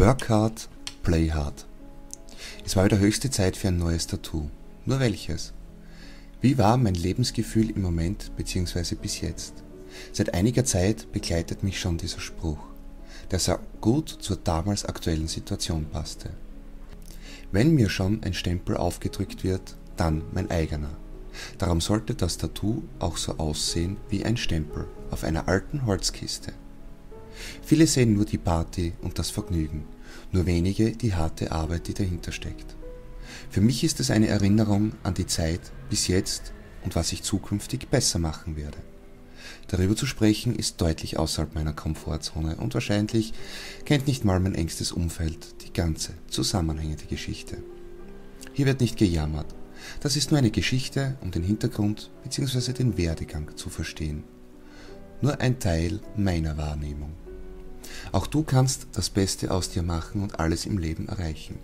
Work hard, play hard. Es war wieder höchste Zeit für ein neues Tattoo. Nur welches? Wie war mein Lebensgefühl im Moment bzw. bis jetzt? Seit einiger Zeit begleitet mich schon dieser Spruch, der sehr gut zur damals aktuellen Situation passte. Wenn mir schon ein Stempel aufgedrückt wird, dann mein eigener. Darum sollte das Tattoo auch so aussehen wie ein Stempel auf einer alten Holzkiste. Viele sehen nur die Party und das Vergnügen, nur wenige die harte Arbeit, die dahinter steckt. Für mich ist es eine Erinnerung an die Zeit bis jetzt und was ich zukünftig besser machen werde. Darüber zu sprechen ist deutlich außerhalb meiner Komfortzone und wahrscheinlich kennt nicht mal mein engstes Umfeld die ganze zusammenhängende Geschichte. Hier wird nicht gejammert. Das ist nur eine Geschichte, um den Hintergrund bzw. den Werdegang zu verstehen. Nur ein Teil meiner Wahrnehmung. Auch du kannst das Beste aus dir machen und alles im Leben erreichen.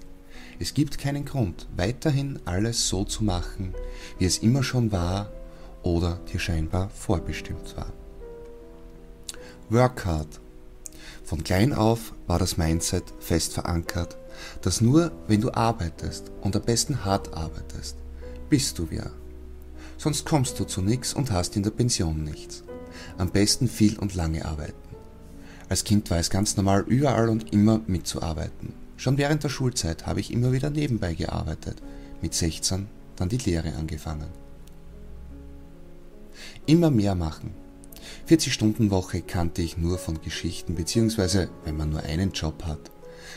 Es gibt keinen Grund, weiterhin alles so zu machen, wie es immer schon war oder dir scheinbar vorbestimmt war. Work hard. Von klein auf war das Mindset fest verankert, dass nur wenn du arbeitest und am besten hart arbeitest, bist du wer. Sonst kommst du zu nichts und hast in der Pension nichts. Am besten viel und lange arbeiten. Als Kind war es ganz normal, überall und immer mitzuarbeiten. Schon während der Schulzeit habe ich immer wieder nebenbei gearbeitet. Mit 16 dann die Lehre angefangen. Immer mehr machen. 40-Stunden-Woche kannte ich nur von Geschichten, beziehungsweise wenn man nur einen Job hat.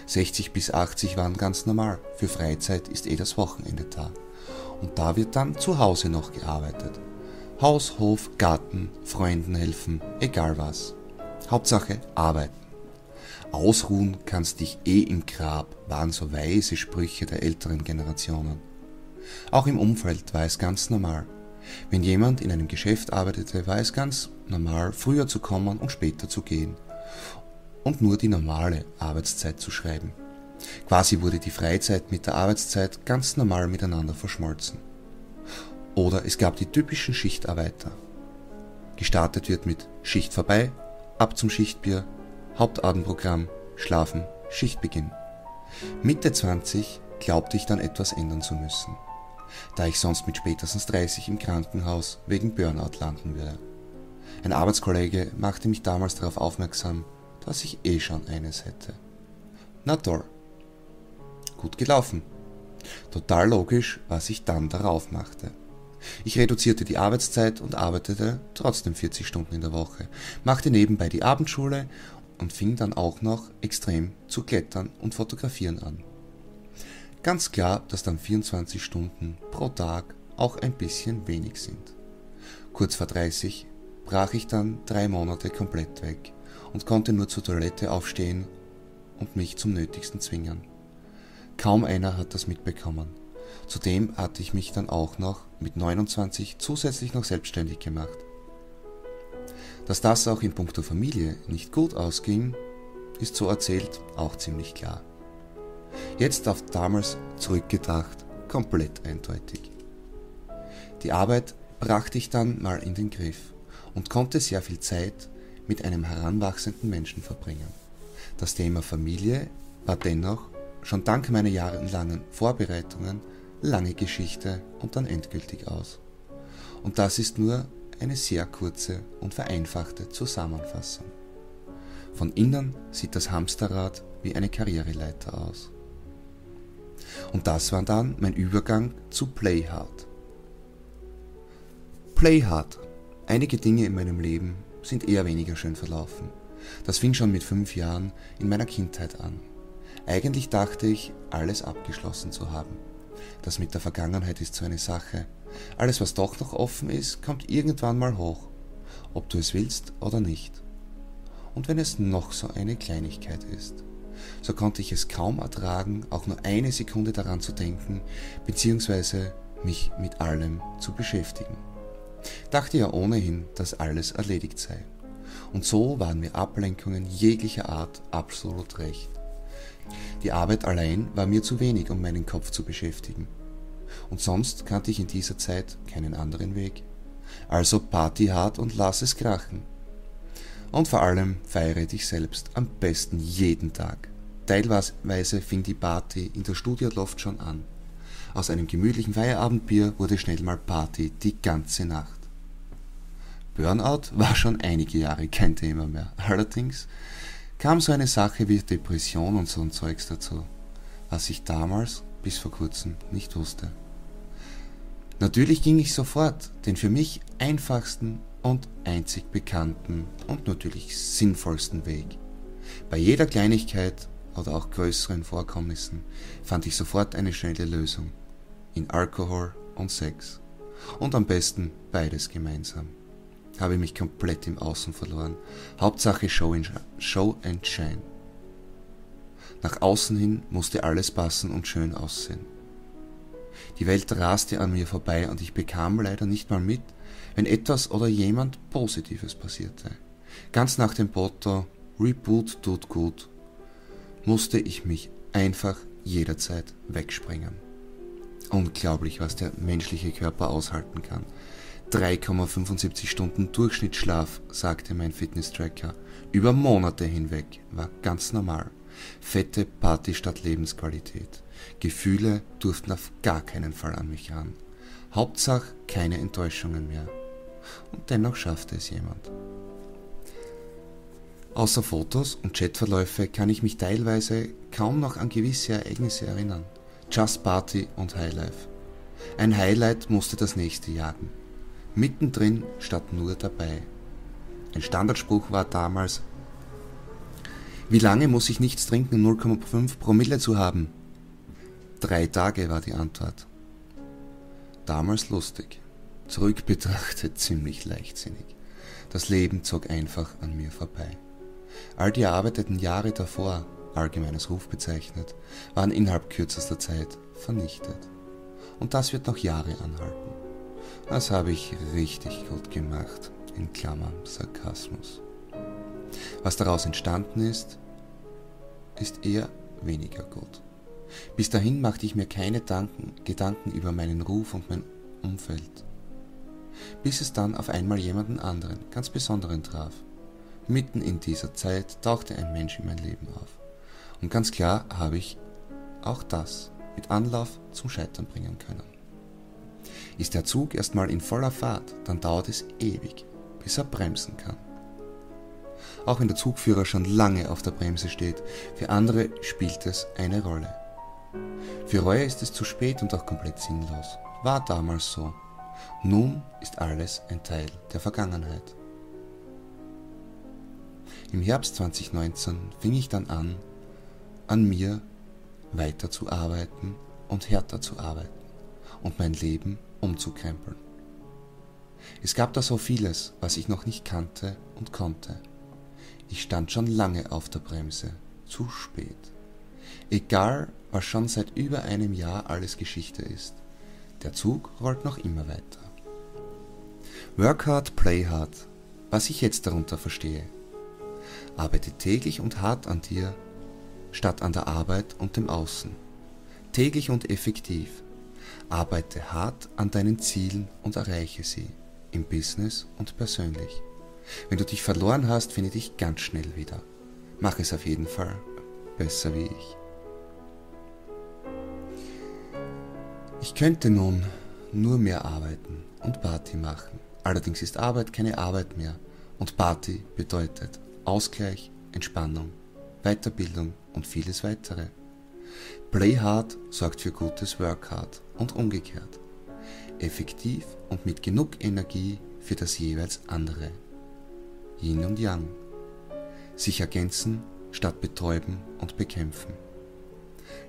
60 bis 80 waren ganz normal. Für Freizeit ist eh das Wochenende da. Und da wird dann zu Hause noch gearbeitet. Haus, Hof, Garten, Freunden helfen, egal was. Hauptsache arbeiten. Ausruhen kannst dich eh im Grab, waren so weise Sprüche der älteren Generationen. Auch im Umfeld war es ganz normal. Wenn jemand in einem Geschäft arbeitete, war es ganz normal, früher zu kommen und später zu gehen und nur die normale Arbeitszeit zu schreiben. Quasi wurde die Freizeit mit der Arbeitszeit ganz normal miteinander verschmolzen. Oder es gab die typischen Schichtarbeiter. Gestartet wird mit Schicht vorbei, ab zum Schichtbier, Hauptabendprogramm, Schlafen, Schichtbeginn. Mitte 20 glaubte ich dann etwas ändern zu müssen, da ich sonst mit spätestens 30 im Krankenhaus wegen Burnout landen würde. Ein Arbeitskollege machte mich damals darauf aufmerksam, dass ich eh schon eines hätte. Na toll. Gut gelaufen. Total logisch, was ich dann darauf machte. Ich reduzierte die Arbeitszeit und arbeitete trotzdem 40 Stunden in der Woche, machte nebenbei die Abendschule und fing dann auch noch extrem zu klettern und fotografieren an. Ganz klar, dass dann 24 Stunden pro Tag auch ein bisschen wenig sind. Kurz vor 30 brach ich dann drei Monate komplett weg und konnte nur zur Toilette aufstehen und mich zum Nötigsten zwingen. Kaum einer hat das mitbekommen. Zudem hatte ich mich dann auch noch mit 29 zusätzlich noch selbstständig gemacht. Dass das auch in puncto Familie nicht gut ausging, ist so erzählt auch ziemlich klar. Jetzt auf damals zurückgedacht, komplett eindeutig. Die Arbeit brachte ich dann mal in den Griff und konnte sehr viel Zeit mit einem heranwachsenden Menschen verbringen. Das Thema Familie war dennoch, schon dank meiner jahrelangen Vorbereitungen, lange Geschichte und dann endgültig aus. Und das ist nur eine sehr kurze und vereinfachte Zusammenfassung. Von innen sieht das Hamsterrad wie eine Karriereleiter aus. Und das war dann mein Übergang zu Play Hard. Play Hard. Einige Dinge in meinem Leben sind eher weniger schön verlaufen. Das fing schon mit fünf Jahren in meiner Kindheit an. Eigentlich dachte ich, alles abgeschlossen zu haben. Das mit der Vergangenheit ist so eine Sache. Alles, was doch noch offen ist, kommt irgendwann mal hoch, ob du es willst oder nicht. Und wenn es noch so eine Kleinigkeit ist, so konnte ich es kaum ertragen, auch nur eine Sekunde daran zu denken, beziehungsweise mich mit allem zu beschäftigen. Dachte ja ohnehin, dass alles erledigt sei. Und so waren mir Ablenkungen jeglicher Art absolut recht. Die Arbeit allein war mir zu wenig, um meinen Kopf zu beschäftigen. Und sonst kannte ich in dieser Zeit keinen anderen Weg. Also Party hart und lass es krachen. Und vor allem feiere dich selbst am besten jeden Tag. Teilweise fing die Party in der Studioloft schon an. Aus einem gemütlichen Feierabendbier wurde schnell mal Party die ganze Nacht. Burnout war schon einige Jahre kein Thema mehr. Allerdings kam so eine Sache wie Depression und so ein Zeugs dazu, was ich damals bis vor kurzem nicht wusste. Natürlich ging ich sofort den für mich einfachsten und einzig bekannten und natürlich sinnvollsten Weg. Bei jeder Kleinigkeit oder auch größeren Vorkommnissen fand ich sofort eine schnelle Lösung. In Alkohol und Sex. Und am besten beides gemeinsam. Habe mich komplett im Außen verloren. Hauptsache Show, in, Show and Shine. Nach außen hin musste alles passen und schön aussehen. Die Welt raste an mir vorbei und ich bekam leider nicht mal mit, wenn etwas oder jemand Positives passierte. Ganz nach dem Motto Reboot tut gut, musste ich mich einfach jederzeit wegsprengen. Unglaublich, was der menschliche Körper aushalten kann. 3,75 Stunden Durchschnittsschlaf, sagte mein Fitness-Tracker. Über Monate hinweg war ganz normal. Fette Party statt Lebensqualität. Gefühle durften auf gar keinen Fall an mich ran. Hauptsache keine Enttäuschungen mehr. Und dennoch schaffte es jemand. Außer Fotos und Chatverläufe kann ich mich teilweise kaum noch an gewisse Ereignisse erinnern. Just Party und Highlife. Ein Highlight musste das nächste jagen. Mittendrin statt nur dabei. Ein Standardspruch war damals, wie lange muss ich nichts trinken, 0,5 Promille zu haben? Drei Tage war die Antwort. Damals lustig, zurück betrachtet ziemlich leichtsinnig. Das Leben zog einfach an mir vorbei. All die erarbeiteten Jahre davor, allgemeines Ruf bezeichnet, waren innerhalb kürzester Zeit vernichtet. Und das wird noch Jahre anhalten. Das habe ich richtig gut gemacht, in Klammern Sarkasmus. Was daraus entstanden ist, ist eher weniger gut. Bis dahin machte ich mir keine Danken, Gedanken über meinen Ruf und mein Umfeld. Bis es dann auf einmal jemanden anderen, ganz besonderen traf. Mitten in dieser Zeit tauchte ein Mensch in mein Leben auf. Und ganz klar habe ich auch das mit Anlauf zum Scheitern bringen können. Ist der Zug erstmal in voller Fahrt, dann dauert es ewig, bis er bremsen kann auch wenn der Zugführer schon lange auf der Bremse steht. Für andere spielt es eine Rolle. Für Reue ist es zu spät und auch komplett sinnlos. War damals so. Nun ist alles ein Teil der Vergangenheit. Im Herbst 2019 fing ich dann an, an mir weiter zu arbeiten und härter zu arbeiten und mein Leben umzukrempeln. Es gab da so vieles, was ich noch nicht kannte und konnte. Ich stand schon lange auf der Bremse. Zu spät. Egal, was schon seit über einem Jahr alles Geschichte ist. Der Zug rollt noch immer weiter. Work hard, play hard. Was ich jetzt darunter verstehe. Arbeite täglich und hart an dir, statt an der Arbeit und dem Außen. Täglich und effektiv. Arbeite hart an deinen Zielen und erreiche sie, im Business und persönlich. Wenn du dich verloren hast, finde dich ganz schnell wieder. Mach es auf jeden Fall besser wie ich. Ich könnte nun nur mehr arbeiten und Party machen. Allerdings ist Arbeit keine Arbeit mehr und Party bedeutet Ausgleich, Entspannung, Weiterbildung und vieles weitere. Play hard sorgt für gutes Work hard und umgekehrt. Effektiv und mit genug Energie für das jeweils andere. Yin und Yang, sich ergänzen statt betäuben und bekämpfen.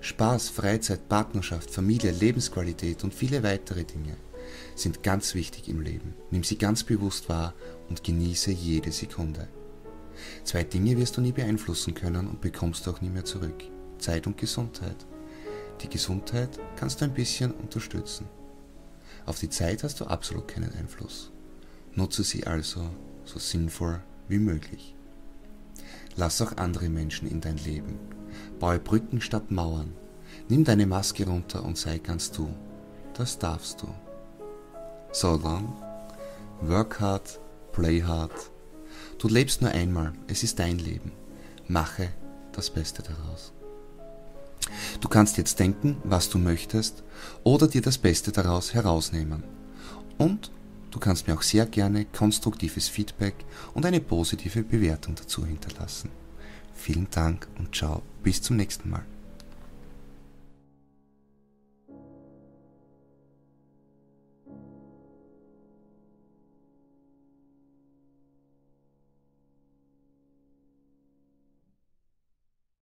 Spaß, Freizeit, Partnerschaft, Familie, Lebensqualität und viele weitere Dinge sind ganz wichtig im Leben. Nimm sie ganz bewusst wahr und genieße jede Sekunde. Zwei Dinge wirst du nie beeinflussen können und bekommst auch nie mehr zurück. Zeit und Gesundheit. Die Gesundheit kannst du ein bisschen unterstützen. Auf die Zeit hast du absolut keinen Einfluss. Nutze sie also so sinnvoll wie möglich. Lass auch andere Menschen in dein Leben. Baue Brücken statt Mauern. Nimm deine Maske runter und sei ganz du. Das darfst du. So long. Work hard, play hard. Du lebst nur einmal, es ist dein Leben. Mache das Beste daraus. Du kannst jetzt denken, was du möchtest oder dir das Beste daraus herausnehmen. Und du kannst mir auch sehr gerne konstruktives Feedback und eine positive Bewertung dazu hinterlassen. Vielen Dank und ciao, bis zum nächsten Mal.